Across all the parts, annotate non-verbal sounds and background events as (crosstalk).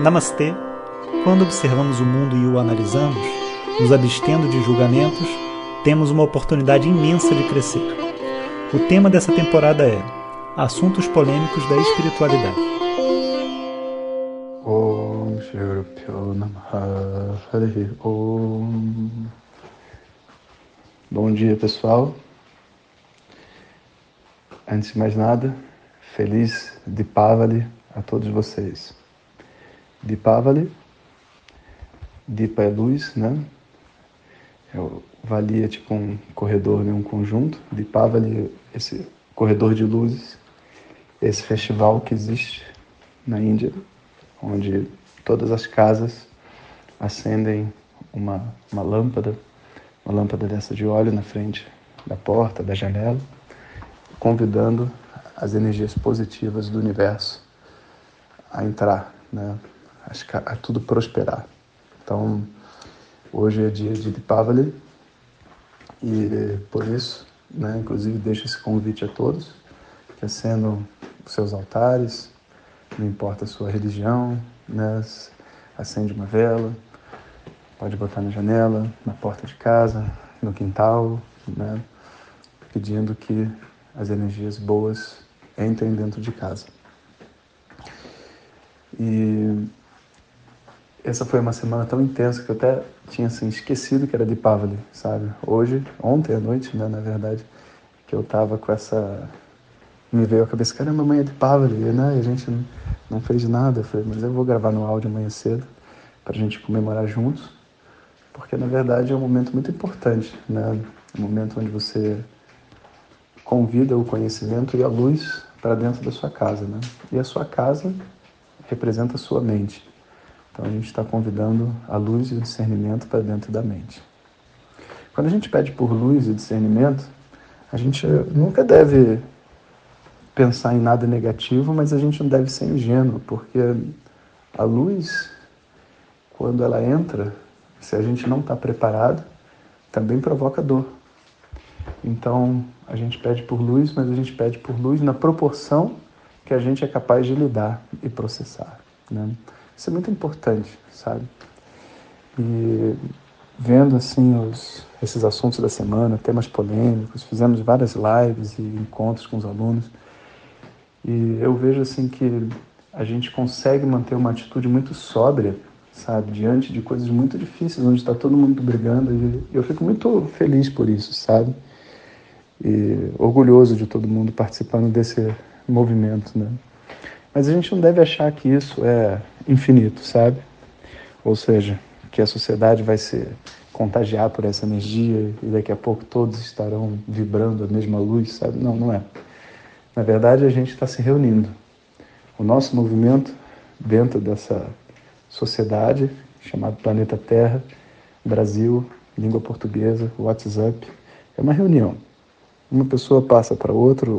Namastê! Quando observamos o mundo e o analisamos, nos abstendo de julgamentos, temos uma oportunidade imensa de crescer. O tema dessa temporada é Assuntos Polêmicos da Espiritualidade. Om Om. Bom dia, pessoal. Antes de mais nada, feliz Dipavali a todos vocês. Dipavali, Dipa é luz, né? Eu valia tipo um corredor, né? um conjunto. Dipavali, esse corredor de luzes, esse festival que existe na Índia, onde todas as casas acendem uma, uma lâmpada, uma lâmpada dessa de óleo na frente da porta, da janela, convidando as energias positivas do universo a entrar, né? A tudo prosperar. Então, hoje é dia de Dipavali e por isso, né, inclusive deixo esse convite a todos que acendam os seus altares, não importa a sua religião, né, acende uma vela, pode botar na janela, na porta de casa, no quintal, né, pedindo que as energias boas entrem dentro de casa. E essa foi uma semana tão intensa que eu até tinha assim, esquecido que era de Pavali, sabe? Hoje, ontem à noite, né, na verdade, que eu tava com essa. Me veio a cabeça, caramba, amanhã é de Pavali, né? E a gente não, fez nada. Eu falei, mas eu vou gravar no áudio amanhã cedo para a gente comemorar juntos, porque na verdade é um momento muito importante, né? Um momento onde você convida o conhecimento e a luz para dentro da sua casa, né? E a sua casa representa a sua mente. Então a gente está convidando a luz e o discernimento para dentro da mente. Quando a gente pede por luz e discernimento, a gente nunca deve pensar em nada negativo, mas a gente não deve ser ingênuo, porque a luz, quando ela entra, se a gente não está preparado, também provoca dor. Então, a gente pede por luz, mas a gente pede por luz na proporção que a gente é capaz de lidar e processar. Né? Isso é muito importante, sabe? E vendo assim os, esses assuntos da semana, temas polêmicos, fizemos várias lives e encontros com os alunos. E eu vejo assim que a gente consegue manter uma atitude muito sóbria, sabe, diante de coisas muito difíceis, onde está todo mundo brigando. E eu fico muito feliz por isso, sabe? E orgulhoso de todo mundo participando desse movimento, né? Mas a gente não deve achar que isso é infinito, sabe? Ou seja, que a sociedade vai se contagiar por essa energia e daqui a pouco todos estarão vibrando a mesma luz, sabe? Não, não é. Na verdade, a gente está se reunindo. O nosso movimento dentro dessa sociedade chamada Planeta Terra, Brasil, língua portuguesa, WhatsApp, é uma reunião. Uma pessoa passa para outra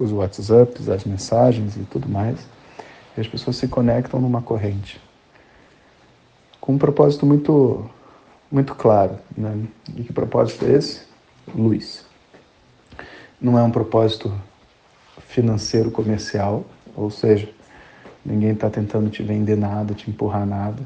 os WhatsApps, as mensagens e tudo mais. E as pessoas se conectam numa corrente. Com um propósito muito, muito claro. Né? E que propósito é esse? Luz. Não é um propósito financeiro comercial, ou seja, ninguém está tentando te vender nada, te empurrar nada.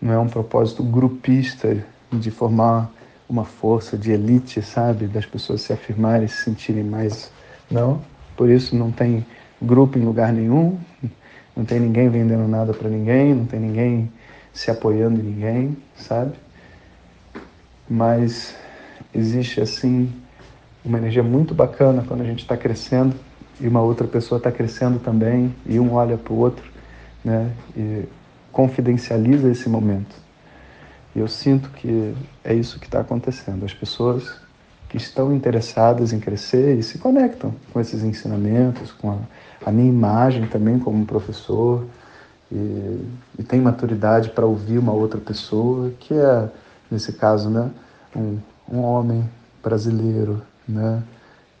Não é um propósito grupista de formar uma força de elite, sabe? Das pessoas se afirmarem, se sentirem mais. Não. Por isso não tem grupo em lugar nenhum, (laughs) não tem ninguém vendendo nada para ninguém, não tem ninguém se apoiando em ninguém, sabe? Mas existe assim uma energia muito bacana quando a gente está crescendo e uma outra pessoa está crescendo também e um olha para o outro, né? E confidencializa esse momento. E eu sinto que é isso que está acontecendo. As pessoas que estão interessadas em crescer e se conectam com esses ensinamentos, com a, a minha imagem também como professor e, e tem maturidade para ouvir uma outra pessoa, que é, nesse caso, né, um, um homem brasileiro, né,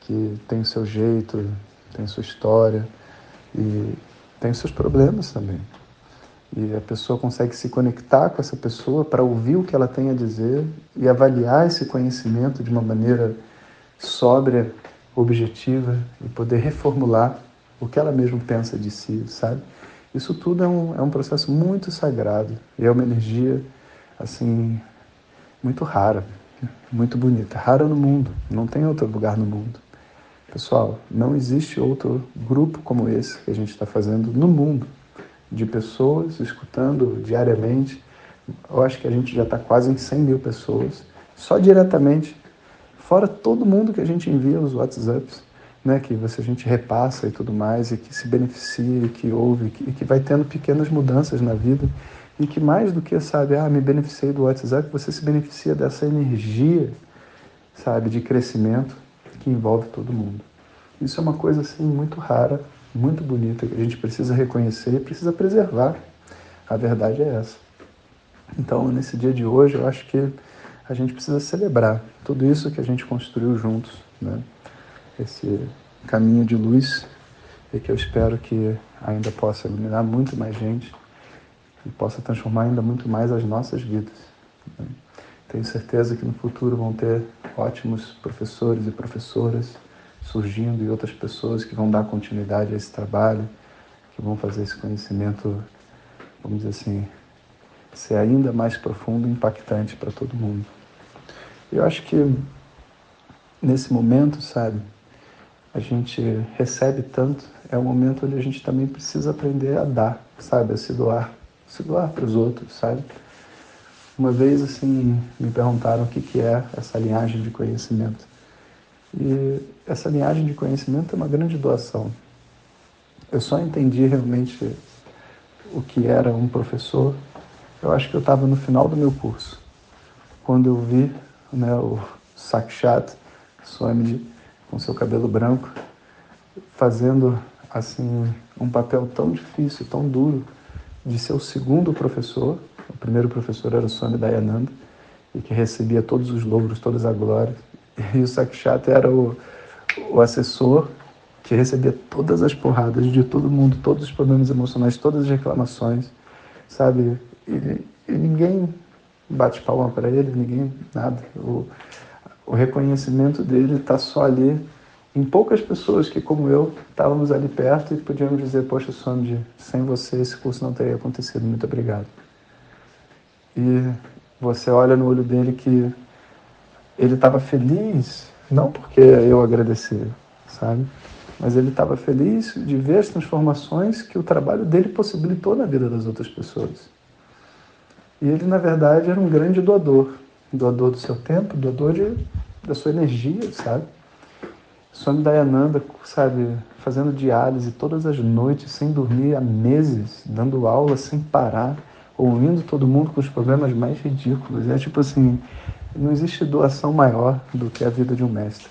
que tem o seu jeito, tem sua história e tem os seus problemas também. E a pessoa consegue se conectar com essa pessoa para ouvir o que ela tem a dizer e avaliar esse conhecimento de uma maneira sóbria, objetiva e poder reformular o que ela mesma pensa de si, sabe? Isso tudo é um, é um processo muito sagrado e é uma energia, assim, muito rara, muito bonita. Rara no mundo, não tem outro lugar no mundo. Pessoal, não existe outro grupo como esse que a gente está fazendo no mundo, de pessoas escutando diariamente. Eu acho que a gente já está quase em 100 mil pessoas, só diretamente, fora todo mundo que a gente envia os WhatsApps né, que você, a gente repassa e tudo mais, e que se beneficia, que ouve, que, e que vai tendo pequenas mudanças na vida, e que mais do que, sabe, ah, me beneficiei do WhatsApp, você se beneficia dessa energia, sabe, de crescimento que envolve todo mundo. Isso é uma coisa, assim, muito rara, muito bonita, que a gente precisa reconhecer e precisa preservar. A verdade é essa. Então, nesse dia de hoje, eu acho que a gente precisa celebrar tudo isso que a gente construiu juntos, né? esse caminho de luz e que eu espero que ainda possa iluminar muito mais gente e possa transformar ainda muito mais as nossas vidas. Tenho certeza que no futuro vão ter ótimos professores e professoras surgindo e outras pessoas que vão dar continuidade a esse trabalho, que vão fazer esse conhecimento, vamos dizer assim, ser ainda mais profundo e impactante para todo mundo. Eu acho que nesse momento, sabe, a gente recebe tanto, é um momento onde a gente também precisa aprender a dar, sabe? A se doar, se doar para os outros, sabe? Uma vez, assim, me perguntaram o que, que é essa linhagem de conhecimento. E essa linhagem de conhecimento é uma grande doação. Eu só entendi realmente o que era um professor, eu acho que eu estava no final do meu curso, quando eu vi né, o Sakshat Swamiji com seu cabelo branco, fazendo assim um papel tão difícil, tão duro, de ser o segundo professor. O primeiro professor era o Swami Dayananda, e que recebia todos os louros, todas as glórias. E o Sakshat era o, o assessor que recebia todas as porradas de todo mundo, todos os problemas emocionais, todas as reclamações, sabe? E, e ninguém bate palma para ele, ninguém nada. O, o reconhecimento dele está só ali em poucas pessoas que, como eu, estávamos ali perto e podíamos dizer: Poxa, Swamiji, sem você esse curso não teria acontecido, muito obrigado. E você olha no olho dele que ele estava feliz, não porque eu agradeci, sabe? Mas ele estava feliz de ver as transformações que o trabalho dele possibilitou na vida das outras pessoas. E ele, na verdade, era um grande doador doador do seu tempo, doador de, da sua energia, sabe? Swami Dayananda, sabe, fazendo diálise todas as noites, sem dormir há meses, dando aula sem parar, ouvindo todo mundo com os problemas mais ridículos. É tipo assim, não existe doação maior do que a vida de um mestre.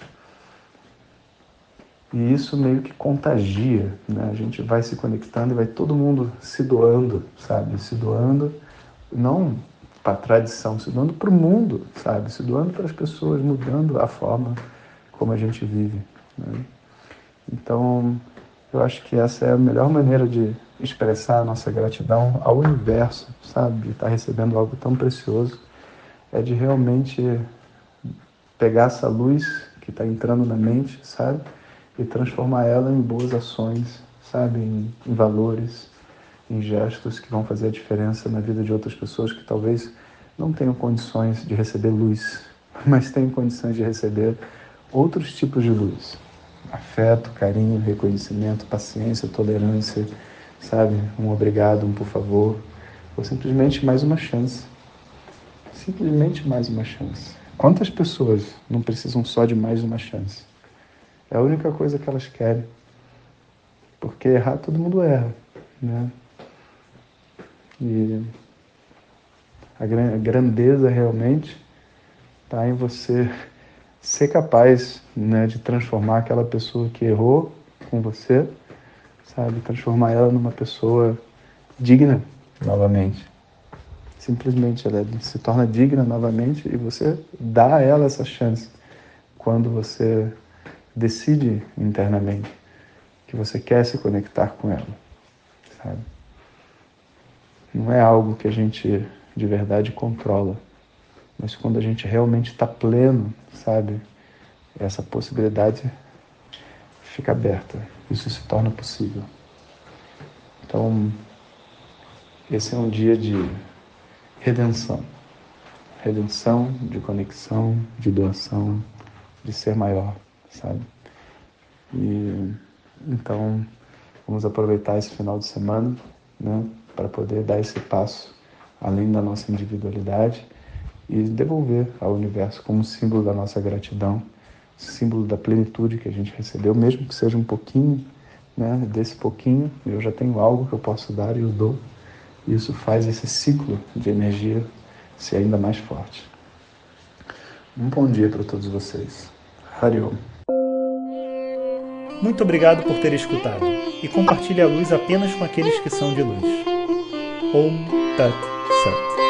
E isso meio que contagia, né? A gente vai se conectando e vai todo mundo se doando, sabe? Se doando, não para a tradição, se doando para o mundo, sabe? Se doando para as pessoas, mudando a forma como a gente vive. Né? Então, eu acho que essa é a melhor maneira de expressar a nossa gratidão ao universo, sabe? Estar tá recebendo algo tão precioso, é de realmente pegar essa luz que está entrando na mente, sabe? E transformar ela em boas ações, sabe? Em, em valores, em gestos que vão fazer a diferença na vida de outras pessoas que talvez não tenham condições de receber luz, (laughs) mas tenham condições de receber outros tipos de luz. Afeto, carinho, reconhecimento, paciência, tolerância, sabe? Um obrigado, um por favor, ou simplesmente mais uma chance. Simplesmente mais uma chance. Quantas pessoas não precisam só de mais uma chance? É a única coisa que elas querem. Porque errar todo mundo erra, né? E a grandeza realmente está em você ser capaz né, de transformar aquela pessoa que errou com você, sabe? Transformar ela numa pessoa digna novamente. Simplesmente ela se torna digna novamente e você dá a ela essa chance quando você decide internamente que você quer se conectar com ela, sabe? não é algo que a gente de verdade controla. Mas quando a gente realmente está pleno, sabe? Essa possibilidade fica aberta. Isso se torna possível. Então, esse é um dia de redenção. Redenção, de conexão, de doação, de ser maior, sabe? E então vamos aproveitar esse final de semana, né, para poder dar esse passo além da nossa individualidade e devolver ao universo como símbolo da nossa gratidão, símbolo da plenitude que a gente recebeu, mesmo que seja um pouquinho, né, desse pouquinho, eu já tenho algo que eu posso dar e eu dou. Isso faz esse ciclo de energia ser ainda mais forte. Um bom dia para todos vocês. Hariom. Muito obrigado por ter escutado e compartilhe a luz apenas com aqueles que são de luz. Om Tat Sat.